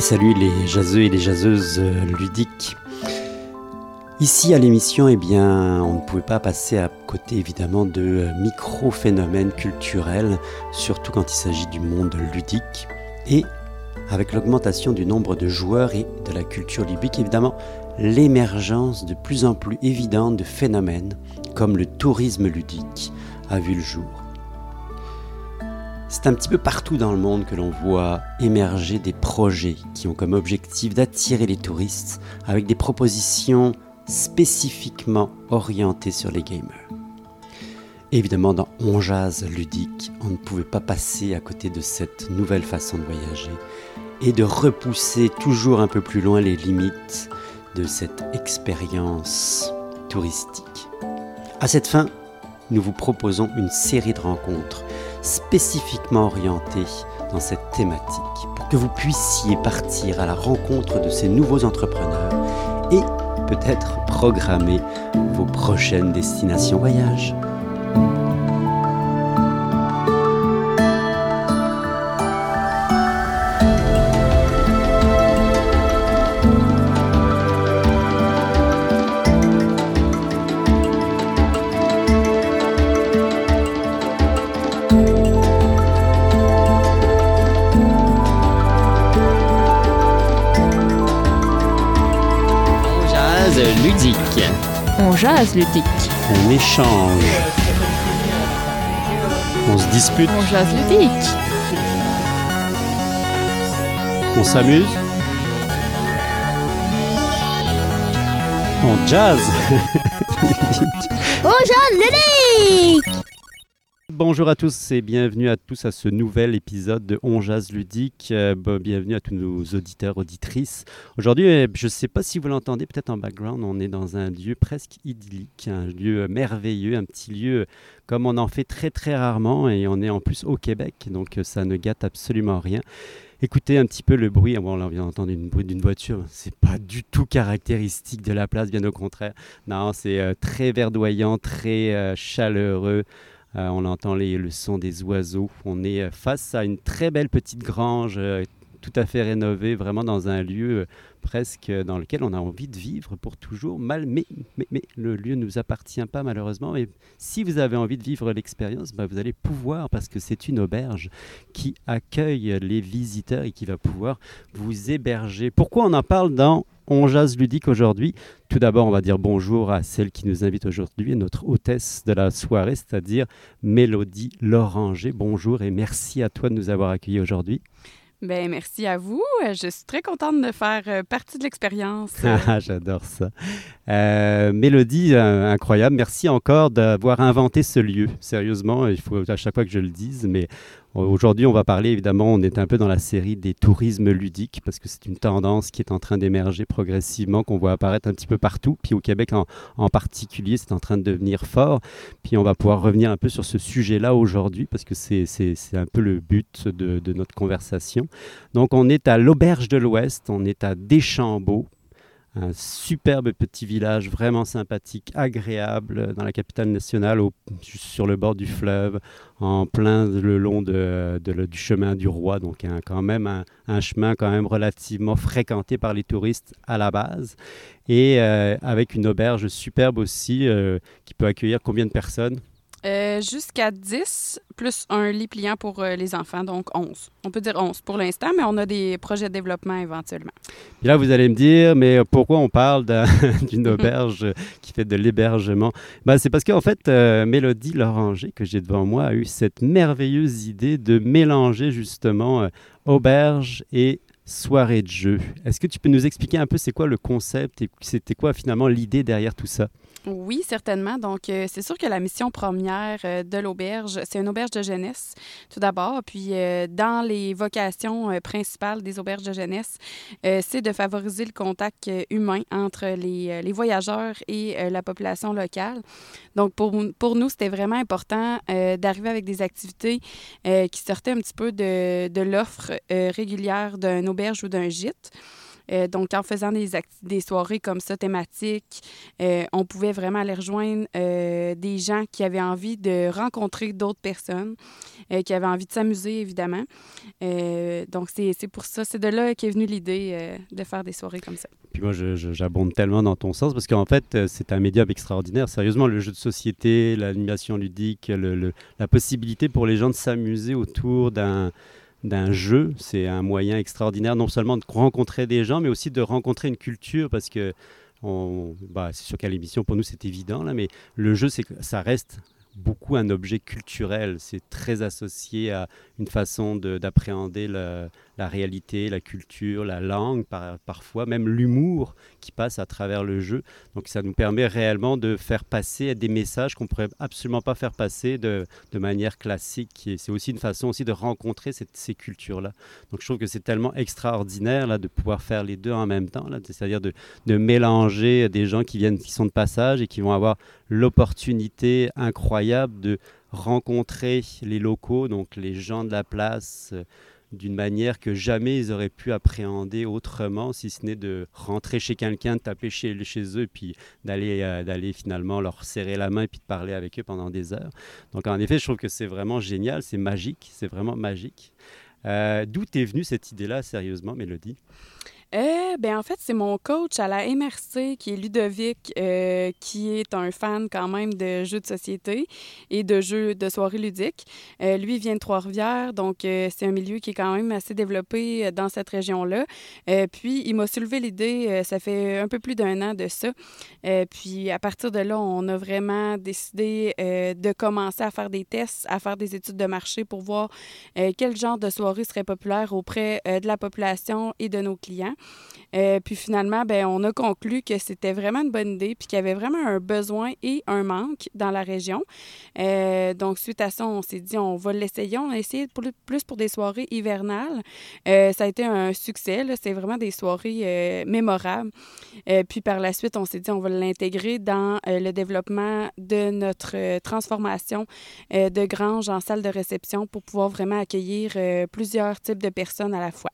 Salut les jaseux et les jaseuses euh, ludiques. Ici à l'émission, eh bien, on ne pouvait pas passer à côté évidemment de euh, micro-phénomènes culturels, surtout quand il s'agit du monde ludique. Et avec l'augmentation du nombre de joueurs et de la culture ludique, évidemment, l'émergence de plus en plus évidente de phénomènes comme le tourisme ludique a vu le jour. C'est un petit peu partout dans le monde que l'on voit émerger des projets qui ont comme objectif d'attirer les touristes avec des propositions spécifiquement orientées sur les gamers. Évidemment, dans On Jazz ludique, on ne pouvait pas passer à côté de cette nouvelle façon de voyager et de repousser toujours un peu plus loin les limites de cette expérience touristique. À cette fin, nous vous proposons une série de rencontres spécifiquement orienté dans cette thématique pour que vous puissiez partir à la rencontre de ces nouveaux entrepreneurs et peut-être programmer vos prochaines destinations voyage. Jase ludique. On échange. On se dispute. On jase ludique. On s'amuse. On jazz. On jazz ludique. Bonjour à tous et bienvenue à tous à ce nouvel épisode de On Jazz Ludique. Euh, bienvenue à tous nos auditeurs, auditrices. Aujourd'hui, euh, je ne sais pas si vous l'entendez peut-être en background, on est dans un lieu presque idyllique, un lieu merveilleux, un petit lieu comme on en fait très très rarement et on est en plus au Québec, donc euh, ça ne gâte absolument rien. Écoutez un petit peu le bruit. Bon, là, on vient d'entendre une bruit d'une voiture. C'est pas du tout caractéristique de la place, bien au contraire. Non, c'est très verdoyant, très chaleureux. Euh, on entend les, le son des oiseaux. On est euh, face à une très belle petite grange, euh, tout à fait rénovée, vraiment dans un lieu presque dans lequel on a envie de vivre pour toujours. Mal, mais, mais, le lieu ne nous appartient pas malheureusement. Et si vous avez envie de vivre l'expérience, bah, vous allez pouvoir parce que c'est une auberge qui accueille les visiteurs et qui va pouvoir vous héberger. Pourquoi on en parle dans on jase ludique aujourd'hui. Tout d'abord, on va dire bonjour à celle qui nous invite aujourd'hui, notre hôtesse de la soirée, c'est-à-dire Mélodie Loranger. Bonjour et merci à toi de nous avoir accueillis aujourd'hui. Ben merci à vous. Je suis très contente de faire euh, partie de l'expérience. Ah, j'adore ça. Euh, Mélodie, euh, incroyable. Merci encore d'avoir inventé ce lieu. Sérieusement, il faut à chaque fois que je le dise, mais Aujourd'hui, on va parler évidemment, on est un peu dans la série des tourismes ludiques parce que c'est une tendance qui est en train d'émerger progressivement, qu'on voit apparaître un petit peu partout. Puis au Québec en, particulier, c'est en train de devenir fort. Puis on va pouvoir revenir un peu sur ce sujet-là aujourd'hui parce que c'est un peu le but de, de notre conversation. Donc on est à l'Auberge de l'Ouest, on est à Deschambault, un superbe petit village vraiment sympathique, agréable dans la capitale nationale, sur le bord du fleuve, en plein le long du chemin du roi, donc un, quand même un, chemin quand même relativement fréquenté par les touristes à la base, et euh, avec une auberge superbe aussi euh, qui peut accueillir combien de personnes? Euh, jusqu'à 10, plus un lit pliant pour euh, les enfants, donc 11. On peut dire 11 pour l'instant, mais on a des projets de développement éventuellement. Là, vous allez me dire, mais pourquoi on parle d'une auberge qui fait de l'hébergement? Ben, c'est parce qu'en fait, euh, Mélodie Loranger, que j'ai devant moi, a eu cette merveilleuse idée de mélanger justement auberge et soirée de jeu. Est-ce que tu peux nous expliquer un peu c'est quoi le concept et c'était quoi finalement l'idée derrière tout ça? Oui, certainement. Donc, euh, c'est sûr que la mission première euh, de l'auberge, c'est une auberge de jeunesse, tout d'abord. Puis, euh, dans les vocations principales des auberges de jeunesse, c'est de favoriser le contact humain entre les, voyageurs et la population locale. Donc, pour, pour nous, c'était vraiment important d'arriver avec des activités qui sortaient un petit peu de, de l'offre régulière d'une auberge ou d'un gîte. Euh, donc, en faisant des, des soirées comme ça, thématiques, euh, on pouvait vraiment aller rejoindre euh, des gens qui avaient envie de rencontrer d'autres personnes, qui avaient envie de s'amuser, évidemment. donc, c'est pour ça, c'est de là qu'est venue l'idée de faire des soirées comme ça. Puis moi, j'abonde tellement dans ton sens parce qu'en fait, c'est un médium extraordinaire. Sérieusement, le jeu de société, l'animation ludique, le, la possibilité pour les gens de s'amuser autour d'un d'un jeu. C'est un moyen extraordinaire non seulement de rencontrer des gens, mais aussi de rencontrer une culture parce que bah, c'est sûr qu'à l'émission, pour nous, c'est évident, là, mais le jeu, c'est ça reste beaucoup un objet culturel. C'est très associé à une façon d'appréhender la, la, réalité, la culture, la langue, par, parfois même l'humour qui passe à travers le jeu. Donc ça nous permet réellement de faire passer des messages qu'on ne pourrait absolument pas faire passer de, de manière classique. C'est aussi une façon aussi de rencontrer ces cultures-là. Donc je trouve que c'est tellement extraordinaire là, de pouvoir faire les deux en même temps, c'est-à-dire de, de mélanger des gens qui viennent, qui sont de passage et qui vont avoir l'opportunité incroyable de rencontrer les locaux, donc les gens de la place, euh, d'une manière que jamais ils auraient pu appréhender autrement, si ce n'est de rentrer chez quelqu'un, de taper chez, chez eux, puis d'aller euh, d'aller finalement leur serrer la main et puis de parler avec eux pendant des heures. Donc en effet, je trouve que c'est vraiment génial, c'est magique, c'est vraiment magique. Euh, d'où est venue cette idée-là, sérieusement, Mélodie? Euh, ben en fait, c'est mon coach à la MRC qui est Ludovic, euh, qui est un fan quand même de jeux de société et de jeux de soirée ludiques. Euh, lui, vient de Trois-Rivières, donc euh, c'est un milieu qui est quand même assez développé dans cette région-là. puis, il m'a soulevé l'idée, ça fait un peu plus d'un an de ça. puis, à partir de là, on a vraiment décidé de commencer à faire des tests, à faire des études de marché pour voir quel genre de soirée serait populaire auprès de la population et de nos clients. Euh, puis finalement, ben, on a conclu que c'était vraiment une bonne idée, puis qu'il y avait vraiment un besoin et un manque dans la région. Euh, donc, suite à ça, on s'est dit, on va l'essayer. On a essayé plus pour des soirées hivernales. Euh, ça a été un succès. C'est vraiment des soirées mémorables. puis par la suite, on s'est dit, on va l'intégrer dans le développement de notre transformation de grange en salle de réception pour pouvoir vraiment accueillir plusieurs types de personnes à la fois.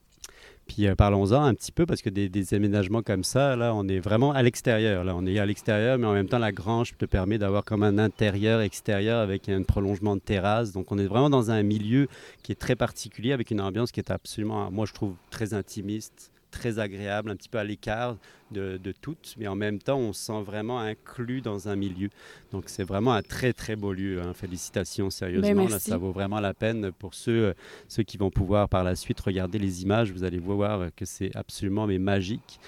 Puis euh, parlons-en un petit peu parce que des, aménagements comme ça, là, on est vraiment à l'extérieur. Là, on est à l'extérieur, mais en même temps, la grange te permet d'avoir comme un intérieur-extérieur avec un prolongement de terrasse. Donc, on est vraiment dans un milieu qui est très particulier avec une ambiance qui est absolument, moi, je trouve très intimiste très agréable, un petit peu à l'écart de, de toutes, mais en même temps, on se sent vraiment inclus dans un milieu. Donc, c'est vraiment un très, très beau lieu. Hein. Félicitations, sérieusement. Ben, ça vaut vraiment la peine pour ceux, ceux qui vont pouvoir par la suite regarder les images. Vous allez voir que c'est absolument mais magique.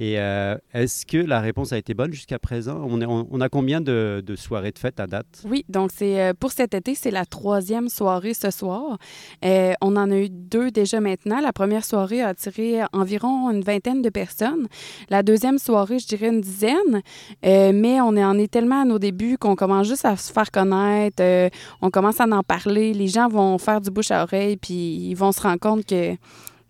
Et euh, est-ce que la réponse a été bonne jusqu'à présent? On, est, on, a combien de, de, soirées de fête à date? Oui, donc c'est euh, pour cet été, c'est la troisième soirée ce soir. Euh, on en a eu deux déjà maintenant. La première soirée a attiré environ une vingtaine de personnes. La deuxième soirée, je dirais une dizaine. mais on en est tellement à nos débuts qu'on commence juste à se faire connaître. on commence à en parler. Les gens vont faire du bouche à oreille, puis ils vont se rendre compte que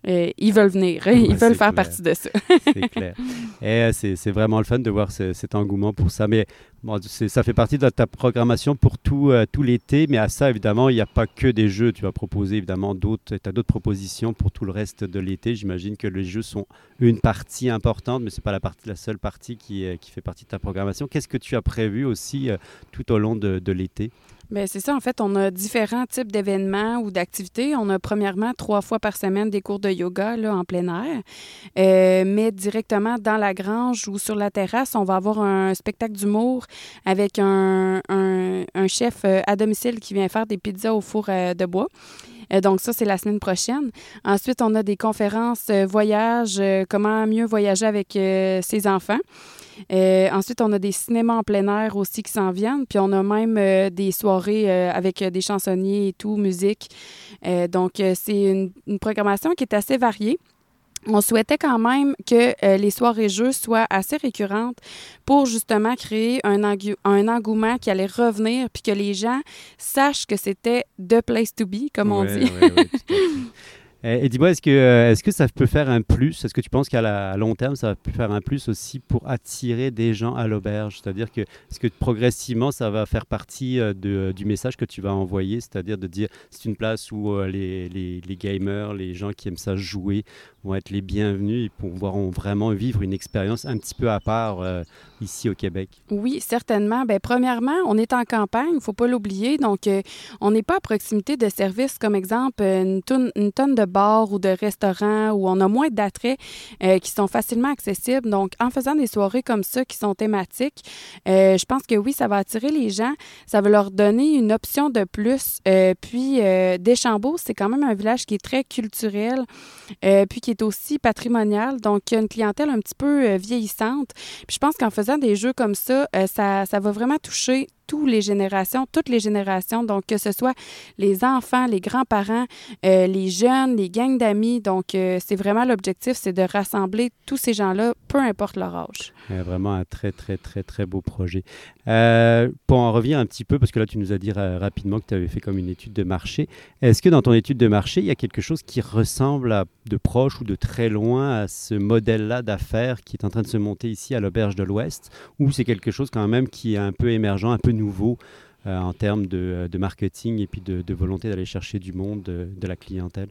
euh, ils veulent venir, ils veulent faire partie de ça. c'est clair. Et euh, c'est vraiment le fun de voir cet engouement pour ça. Mais bon, ça fait partie de ta programmation pour tout, euh, tout l'été. Mais à ça, évidemment, il n'y a pas que des jeux. Tu vas proposer évidemment d'autres. Tu as d'autres propositions pour tout le reste de l'été. J'imagine que les jeux sont une partie importante, mais ce n'est pas la, partie, la seule partie qui, qui fait partie de ta programmation. Qu'est-ce que tu as prévu aussi tout au long de, de l'été? Bien, c'est ça. En fait, on a différents types d'événements ou d'activités. On a premièrement trois fois par semaine des cours de yoga là, en plein air. Euh, mais directement dans la grange ou sur la terrasse, on va avoir un spectacle d'humour avec un, un, chef euh, à domicile qui vient faire des pizzas au four euh, de bois. Donc ça, c'est la semaine prochaine. Ensuite, on a des conférences voyage, comment mieux voyager avec ses enfants. Euh, ensuite, on a des cinémas en plein air aussi qui s'en viennent. Puis on a même euh, des soirées euh, avec des chansonniers et tout, musique. donc, c'est une, une, programmation qui est assez variée. On souhaitait quand même que les soirées jeux soient assez récurrentes pour justement créer un, un engouement qui allait revenir puis que les gens sachent que c'était the place to be, comme on dit. Et, et dis-moi, est-ce que, euh, est-ce que ça peut faire un plus? Est-ce que tu penses qu'à long terme, ça va faire un plus aussi pour attirer des gens à l'auberge? C'est-à-dire que, est-ce que progressivement, ça va faire partie euh, de- du message que tu vas envoyer? C'est-à-dire de dire, c'est une place où euh, les, les- gamers, les gens qui aiment ça jouer, vont être les bienvenus et pourront vraiment vivre une expérience un petit peu à part euh, ici au Québec? Oui, certainement. Ben, premièrement, on est en campagne, il ne faut pas l'oublier. Donc, euh, on n'est pas à proximité de services comme exemple euh, une tonne, de bars ou de restaurants où on a moins d'attraits euh, qui sont facilement accessibles. Donc, en faisant des soirées comme ça qui sont thématiques, je pense que oui, ça va attirer les gens. Ça va leur donner une option de plus. Puis, Deschambault, c'est quand même un village qui est très culturel, puis qui est aussi patrimonial. Donc, il y a une clientèle un petit peu vieillissante. Puis je pense qu'en faisant des jeux comme ça, euh, ça, ça va vraiment toucher toutes les générations, toutes les générations. Donc, que ce soit les enfants, les grands-parents, euh, les jeunes, les gangs d'amis. Donc, euh, c'est vraiment l'objectif, c'est de rassembler tous ces gens-là, peu importe leur âge. Vraiment un très, très, très, très beau projet. Euh, pour en revenir un petit peu, parce que là, tu nous as dit rapidement que tu avais fait comme une étude de marché. Est-ce que dans ton étude de marché, il y a quelque chose qui ressemble de proche ou de très loin à ce modèle-là d'affaires qui est en train de se monter ici à l'Auberge de l'Ouest, ou c'est quelque chose quand même qui est un peu émergent, un peu euh, en termes de, de marketing et puis de, volonté d'aller chercher du monde, de, de la clientèle?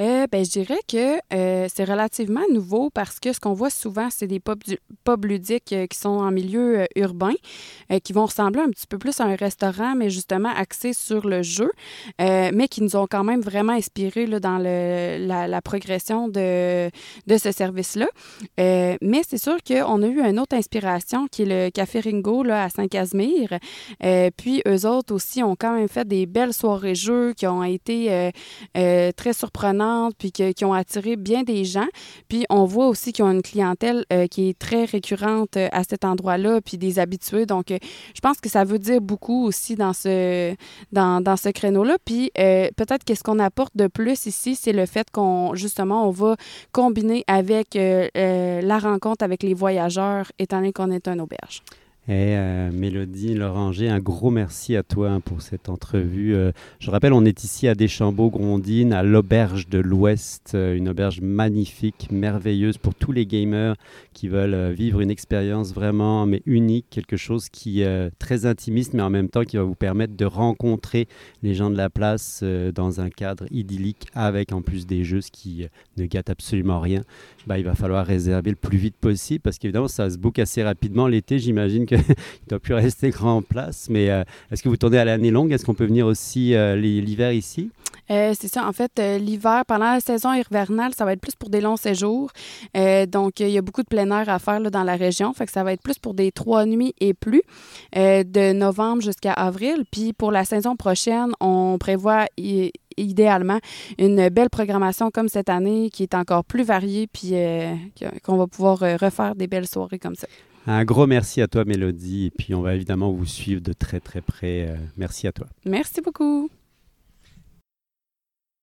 Euh, ben, je dirais que euh, c'est relativement nouveau parce que ce qu'on voit souvent, c'est des pubs, pubs ludiques euh, qui sont en milieu urbain, qui vont ressembler un petit peu plus à un restaurant, mais justement axés sur le jeu, mais qui nous ont quand même vraiment inspirés là, dans le, la, progression de, de ce service-là. Mais c'est sûr qu'on a eu une autre inspiration qui est le Café Ringo là, à Saint-Casimir. Puis eux autres aussi ont quand même fait des belles soirées jeux qui ont été très surprenantes, puis que- qui ont attiré bien des gens. Puis on voit aussi qu'ils ont une clientèle euh, qui est très récurrente euh, à cet endroit-là, puis des habitués. Donc, euh, je pense que ça veut dire beaucoup aussi dans ce, dans, dans ce créneau-là. Puis peut-être qu'est-ce qu'on apporte de plus ici, c'est le fait qu'on, justement, on va combiner avec la rencontre avec les voyageurs, étant donné qu'on est un auberge. Et euh, Mélodie Loranger, un gros merci à toi hein, pour cette entrevue. Euh, je rappelle, on est ici à Deschambault-Grondines, à l'Auberge de l'Ouest, euh, une auberge magnifique, merveilleuse pour tous les gamers qui veulent euh, vivre une expérience vraiment mais unique, quelque chose qui est très intimiste, mais en même temps qui va vous permettre de rencontrer les gens de la place dans un cadre idyllique, avec en plus des jeux, ce qui ne gâte absolument rien. Bah, il va falloir réserver le plus vite possible parce qu'évidemment, ça se book assez rapidement. L'été, j'imagine qu'il ne doit plus rester grand place. Mais euh, est-ce que vous tournez à l'année longue? Est-ce qu'on peut venir aussi euh, l'hiver ici? Euh, c'est ça. En fait, l'hiver, pendant la saison hivernale, ça va être plus pour des longs séjours. Donc, il y a beaucoup de plein air à faire là, dans la région. Fait ça va être plus pour des trois nuits et plus, de novembre jusqu'à avril. Puis, pour la saison prochaine, on prévoit idéalement une belle programmation comme cette année qui est encore plus variée puis qu'on va pouvoir refaire des belles soirées comme ça. Un gros merci à toi, Mélodie. Et puis, on va évidemment vous suivre de très, très près. Euh, merci à toi. Merci beaucoup.